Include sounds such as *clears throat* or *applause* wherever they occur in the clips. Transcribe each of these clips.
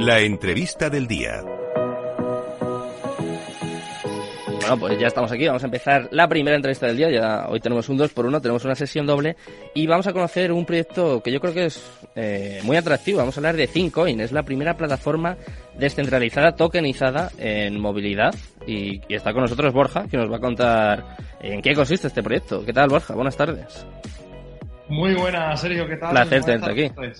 La entrevista del día. Bueno, pues ya estamos aquí, vamos a empezar la primera entrevista del día, ya hoy tenemos un 2 por 1 tenemos una sesión doble y vamos a conocer un proyecto que yo creo que es eh, muy atractivo, vamos a hablar de Thinkoin, es la primera plataforma descentralizada, tokenizada en movilidad y, y está con nosotros Borja, que nos va a contar en qué consiste este proyecto. ¿Qué tal Borja? Buenas tardes. Muy buenas, Sergio, ¿qué tal? Placer tenerte aquí.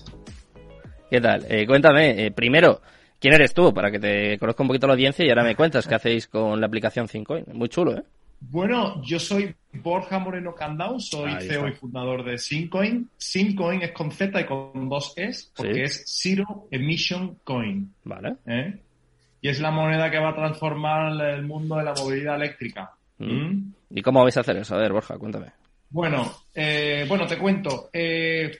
¿Qué tal? Eh, cuéntame, eh, primero, ¿quién eres tú? Para que te conozca un poquito la audiencia y ahora me cuentas qué hacéis con la aplicación Thinkoin. Muy chulo, ¿eh? Bueno, yo soy Borja Moreno Candau, soy Ahí CEO está. y fundador de Syncoin. Syncoin es con Z y con dos Es, porque Sí. es Zero Emission Coin. Vale. ¿eh? Y es la moneda que va a transformar el mundo de la movilidad eléctrica. Mm. ¿Mm? ¿Y cómo vais a hacer eso? A ver, Borja, cuéntame. Bueno, eh, bueno, te cuento. Eh,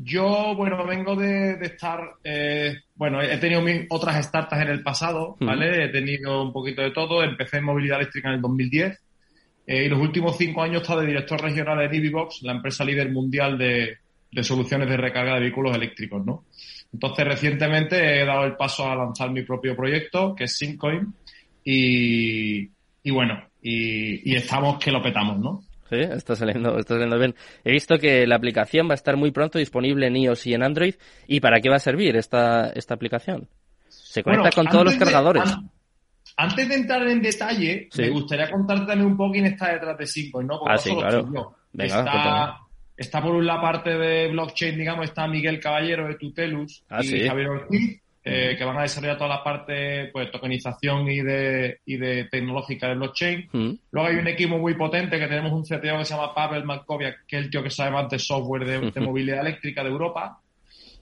yo, bueno, vengo de, de estar, eh, bueno, he tenido mis otras startups en el pasado, Mm. ¿vale? He tenido un poquito de todo. Empecé en movilidad eléctrica en el 2010 eh, y los últimos cinco años he estado de director regional en EVBox, la empresa líder mundial de, de soluciones de recarga de vehículos eléctricos, ¿no? Entonces, recientemente he dado el paso a lanzar mi propio proyecto, que es Syncoin, y, y bueno, y, y estamos que lo petamos, ¿no? Sí, está saliendo, está saliendo bien. He visto que la aplicación va a estar muy pronto disponible en iOS y en Android. ¿Y para qué va a servir esta, esta aplicación? Se conecta Bueno, con todos los de- cargadores. an- antes de entrar en detalle, Sí. me gustaría contarte también un poco quién está detrás de Syncoin, ¿no? Porque Ah, no sí, claro. Venga, está, está por una parte de blockchain, digamos, está Miguel Caballero de Tutelus Ah, y sí. Javier Ortiz, eh, que van a desarrollar toda la parte pues tokenización y de, y de tecnológica de blockchain. Mm, Luego hay un equipo muy potente que tenemos un CTO que se llama Pavel Malkoviak, que es el tío que sabe más de software de, de movilidad eléctrica de Europa.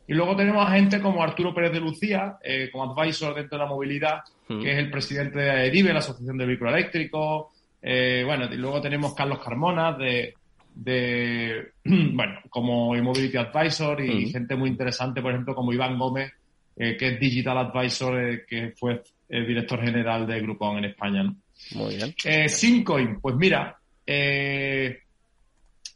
Y luego tenemos a gente como Arturo Pérez de Lucía, eh, como advisor dentro de la movilidad, Mm. que es el presidente de AEDIVE, la Asociación de Vehículos Eléctricos. Eh, bueno, y luego tenemos Carlos Carmona de, de *clears throat* bueno, como Mobility Advisor y Mm. gente muy interesante, por ejemplo, como Iván Gómez, eh, que es Digital Advisor, eh, que fue el director general de Groupon en España. ¿no? muy bien. Eh, Syncoin, pues mira, eh,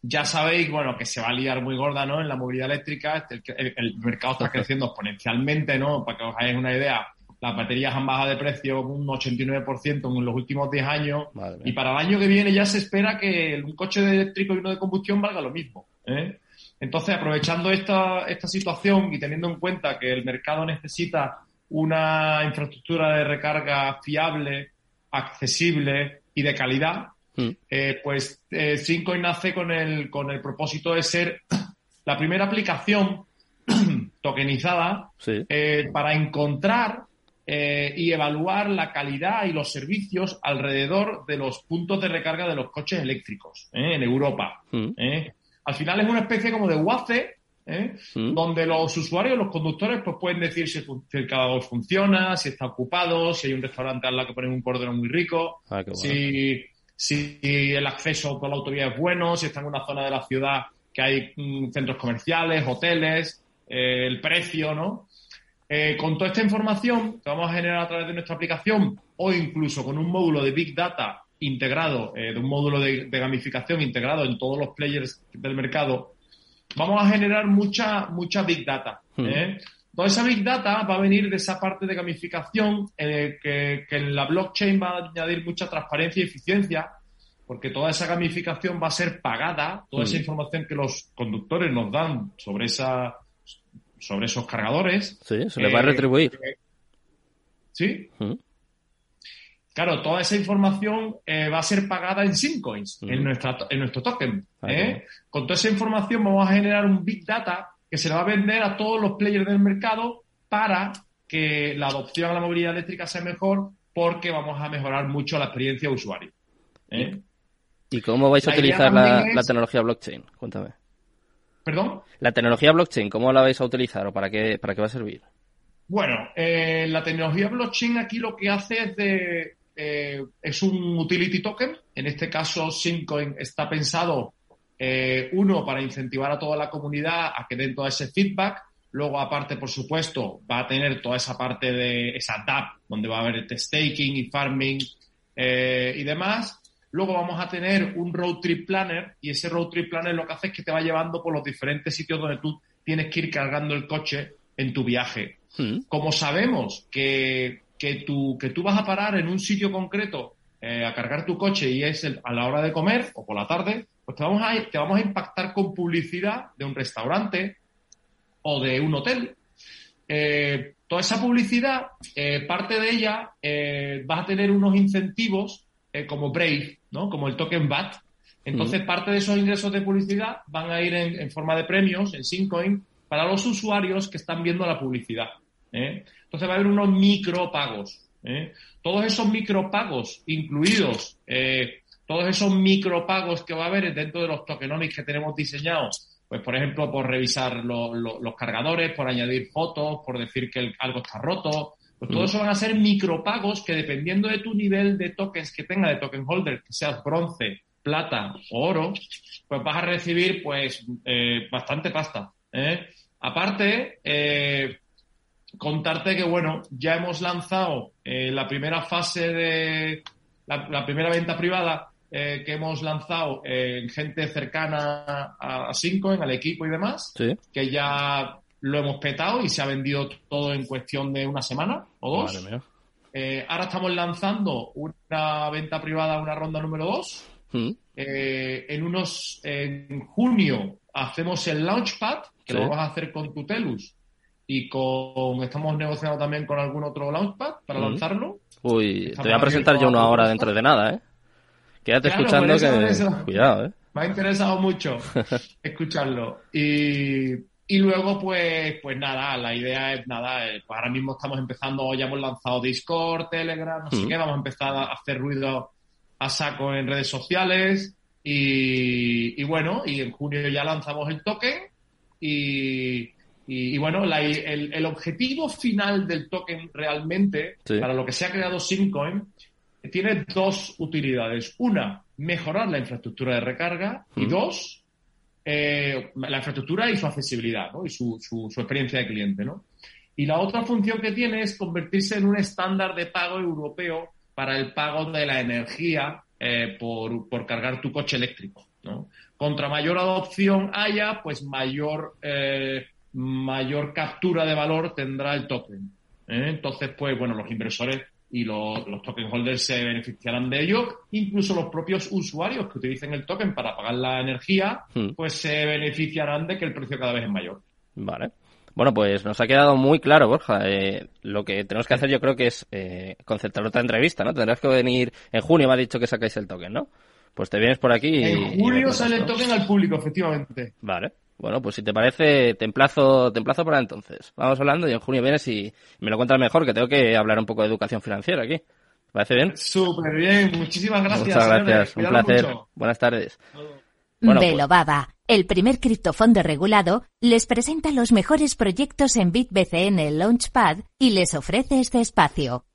ya sabéis, bueno, que se va a liar muy gorda, ¿no? En la movilidad eléctrica, el, el- el mercado está creciendo exponencialmente, ¿no? Para que os hagáis una idea, las baterías han bajado de precio un 89% en los últimos 10 años Madre y para el año que viene ya se espera que un coche eléctrico y uno de combustión valga lo mismo. ¿eh? Entonces, aprovechando esta, esta situación y teniendo en cuenta que el mercado necesita una infraestructura de recarga fiable, accesible y de calidad, Mm, eh, pues eh, Syncoin nace con el, con el propósito de ser *clears throat* la primera aplicación *clears throat* tokenizada sí. eh, para encontrar eh, y evaluar la calidad y los servicios alrededor de los puntos de recarga de los coches eléctricos en Europa. Mm. Al final es una especie como de WACE, ¿eh? mm. donde los usuarios, los conductores, pues pueden decir si, el cargador funciona, si está ocupado, si hay un restaurante al lado que ponen un cordero muy rico, Ah, bueno. si, si el acceso por la autovía es bueno, si está en una zona de la ciudad que hay mm, centros comerciales, hoteles, eh, el precio, ¿no? Eh, con toda esta información que vamos a generar a través de nuestra aplicación o incluso con un módulo de Big Data integrado, eh, de un módulo de, de gamificación integrado en todos los players del mercado, vamos a generar mucha, mucha Big Data. ¿eh? Toda esa Big Data va a venir de esa parte de gamificación eh, que, que en la blockchain va a añadir mucha transparencia y eficiencia, porque toda esa gamificación va a ser pagada, toda esa Mm. información que los conductores nos dan sobre esa sobre esos cargadores, Sí, se le va a eh, retribuir. ¿sí? Mm, Claro, toda esa información eh, va a ser pagada en Syncoins, en, nuestra, en nuestro token. Ah, ¿eh? Con toda esa información vamos a generar un Big Data que se le va a vender a todos los players del mercado para que la adopción a la movilidad eléctrica sea mejor porque vamos a mejorar mucho la experiencia de usuario. ¿eh? ¿Y cómo vais a La utilizar la, también es- la tecnología blockchain? Cuéntame. ¿Perdón? La tecnología blockchain, ¿cómo la vais a utilizar o para qué, para qué va a servir? Bueno, eh, la tecnología blockchain aquí lo que hace es de eh, es un utility token. En este caso, Syncoin está pensado eh, uno para incentivar a toda la comunidad a que den todo ese feedback. Luego, aparte, por supuesto, va a tener toda esa parte de esa DApp donde va a haber staking y farming eh, y demás. Luego vamos a tener un road trip planner y ese road trip planner lo que hace es que te va llevando por los diferentes sitios donde tú tienes que ir cargando el coche en tu viaje. Hmm. Como sabemos que, que, tú, que tú vas a parar en un sitio concreto eh, a cargar tu coche y es a la hora de comer o por la tarde, pues te vamos, a, te vamos a impactar con publicidad de un restaurante o de un hotel. Eh, toda esa publicidad, eh, parte de ella vas a tener unos incentivos como Brave, ¿no? como el token BAT. Entonces, parte de esos ingresos de publicidad van a ir en, forma de premios, en Syncoin, para los usuarios que están viendo la publicidad. Entonces, va a haber unos micropagos. ¿eh? Todos esos micropagos incluidos, eh, todos esos micropagos que va a haber dentro de los tokenomics que tenemos diseñados, pues por ejemplo, por revisar los cargadores, por añadir fotos, por decir que algo está roto, pues todo eso van a ser micropagos que dependiendo de tu nivel de tokens que tenga de token holder, que seas bronce, plata o oro, pues vas a recibir pues eh, bastante pasta. Aparte, eh, contarte que, bueno, ya hemos lanzado eh, la primera fase de la, primera venta privada eh, que hemos lanzado en gente cercana a, Cinco, en al equipo y demás, que ya lo hemos petado y se ha vendido todo en cuestión de una semana o dos. Eh, ahora estamos lanzando una venta privada, una ronda número dos. Mm. en unos, en junio hacemos el Launchpad, que lo vamos a hacer con Tutelus, y con estamos negociando también con algún otro launchpad para lanzarlo. Uy, te voy a presentar yo uno ahora dentro de nada, ¿eh? Quédate escuchando que... Cuidado, ¿eh? Me ha interesado mucho *laughs* escucharlo. Y, y luego, pues, pues nada, la idea es nada, eh, pues ahora mismo estamos empezando, ya hemos lanzado Discord, Telegram, no sé qué, vamos a empezar a hacer ruido a saco en redes sociales y, y bueno, y en junio ya lanzamos el token y, y, bueno, el, objetivo final del token realmente, para lo que se ha creado Syncoin, tiene dos utilidades. Una, mejorar la infraestructura de recarga. Y dos, eh, la infraestructura y su accesibilidad, ¿no? Y su, su, experiencia de cliente, ¿no? Y la otra función que tiene es convertirse en un estándar de pago europeo para el pago de la energía eh, por, por, cargar tu coche eléctrico, ¿no? Contra mayor adopción haya, pues mayor eh, mayor captura de valor tendrá el token. ¿eh? Entonces, pues bueno, los inversores y los, token holders se beneficiarán de ello, incluso los propios usuarios que utilicen el token para pagar la energía, hmm. pues se beneficiarán de que el precio cada vez es mayor. Vale. Bueno, pues nos ha quedado muy claro, Borja. Eh, lo que tenemos que hacer yo creo que es eh, concertar otra entrevista, ¿no? Tendrás que venir en junio, me ha dicho que sacáis el token, ¿no? Pues te vienes por aquí y... En junio sale el token al público, efectivamente. Vale. Bueno, pues si te parece, te emplazo, te emplazo para entonces. Vamos hablando y en junio vienes y me lo cuentas mejor, que tengo que hablar un poco de educación financiera aquí. ¿Te parece bien? Súper bien, muchísimas gracias. Muchas gracias, un placer. Buenas tardes. Bueno, Baba, pues- el primer criptofondo regulado, les presenta los mejores proyectos en BitBCN Launchpad y les ofrece este espacio.